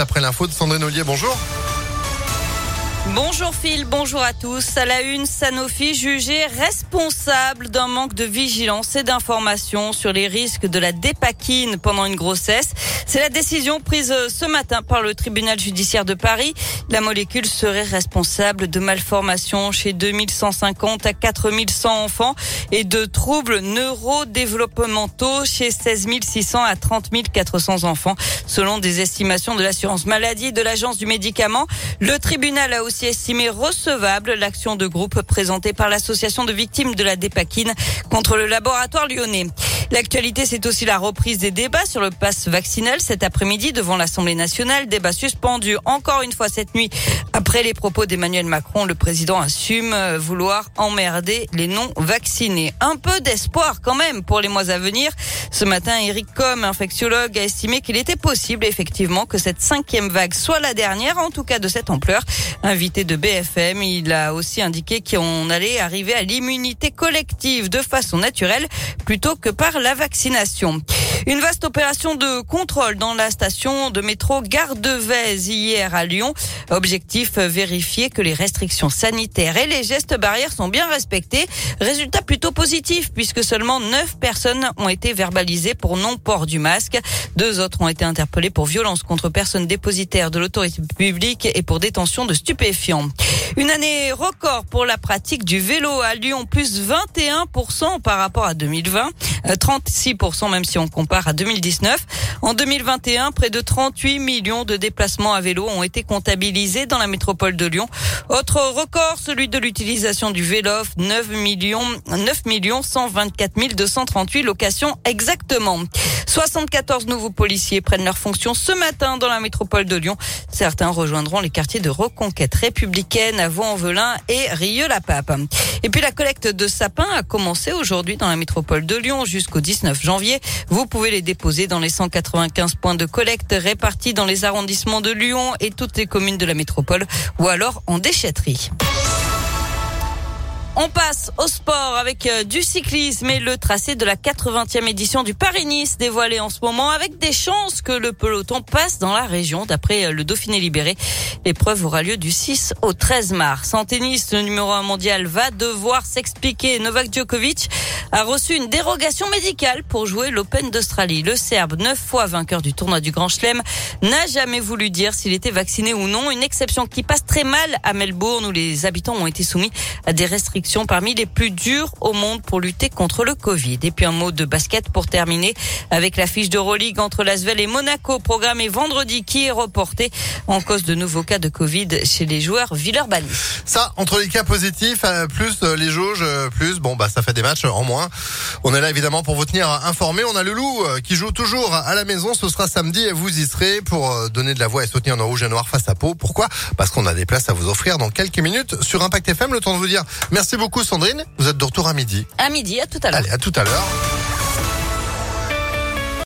après l'info de Sandrine Ollier. Bonjour. Bonjour Phil, bonjour à tous. À la une, Sanofi jugé responsable d'un manque de vigilance et d'information sur les risques de la dépakine pendant une grossesse. C'est la décision prise ce matin par le tribunal judiciaire de Paris. La molécule serait responsable de malformations chez 2150 à 4100 enfants et de troubles neurodéveloppementaux chez 16 600 à 30 400 enfants, selon des estimations de l'assurance maladie de l'agence du médicament. Le tribunal a aussi estimé recevable l'action de groupe présentée par l'association de victimes de la dépakine contre le laboratoire lyonnais. L'actualité, c'est aussi la reprise des débats sur le pass vaccinal cet après-midi devant l'Assemblée nationale. Débat suspendu encore une fois cette nuit après les propos d'Emmanuel Macron. Le président assume vouloir emmerder les non-vaccinés. Un peu d'espoir quand même pour les mois à venir. Ce matin, Eric Com, infectiologue, a estimé qu'il était possible effectivement que cette cinquième vague soit la dernière, en tout cas de cette ampleur. Invité de BFM, il a aussi indiqué qu'on allait arriver à l'immunité collective de façon naturelle plutôt que par la vaccination. Une vaste opération de contrôle dans la station de métro Gare hier à Lyon. Objectif vérifier que les restrictions sanitaires et les gestes barrières sont bien respectés. Résultat plutôt positif puisque seulement 9 personnes ont été verbalisées pour non-port du masque. Deux autres ont été interpellés pour violence contre personnes dépositaires de l'autorité publique et pour détention de stupéfiants. Une année record pour la pratique du vélo à Lyon, plus 21% par rapport à 2020, 36% euh, même si on à 2019. En 2021, près de 38 millions de déplacements à vélo ont été comptabilisés dans la métropole de Lyon. Autre record, celui de l'utilisation du vélo, 9 millions, 9 millions 124 238 locations exactement. 74 nouveaux policiers prennent leur fonction ce matin dans la métropole de Lyon. Certains rejoindront les quartiers de reconquête républicaine à Vaux-en-Velin et Rieux-la-Pape. Et puis la collecte de sapins a commencé aujourd'hui dans la métropole de Lyon jusqu'au 19 janvier. Vous pouvez les déposer dans les 195 points de collecte répartis dans les arrondissements de Lyon et toutes les communes de la métropole ou alors en déchetterie. On passe au sport avec euh, du cyclisme et le tracé de la 80e édition du Paris-Nice dévoilé en ce moment avec des chances que le peloton passe dans la région d'après euh, le Dauphiné libéré. L'épreuve aura lieu du 6 au 13 mars. En tennis, le numéro 1 mondial va devoir s'expliquer. Novak Djokovic a reçu une dérogation médicale pour jouer l'Open d'Australie. Le Serbe, neuf fois vainqueur du tournoi du Grand Chelem, n'a jamais voulu dire s'il était vacciné ou non. Une exception qui passe très mal à Melbourne où les habitants ont été soumis à des restrictions parmi les plus dures au monde pour lutter contre le Covid. Et puis un mot de basket pour terminer avec la fiche d'Euroleague entre Lasvel et Monaco programmée vendredi qui est reportée en cause de nouveaux cas de Covid chez les joueurs Villeurbanne. Ça, entre les cas positifs, euh, plus euh, les jauges, euh, plus, bon, bah, ça fait des matchs en moins. On est là évidemment pour vous tenir informés. On a le loup qui joue toujours à la maison. Ce sera samedi et vous y serez pour donner de la voix et soutenir nos rouges et noirs face à peau. Pourquoi? Parce qu'on a des places à vous offrir dans quelques minutes sur Impact FM. Le temps de vous dire merci beaucoup Sandrine. Vous êtes de retour à midi. À midi, à tout à l'heure. Allez, à tout à l'heure.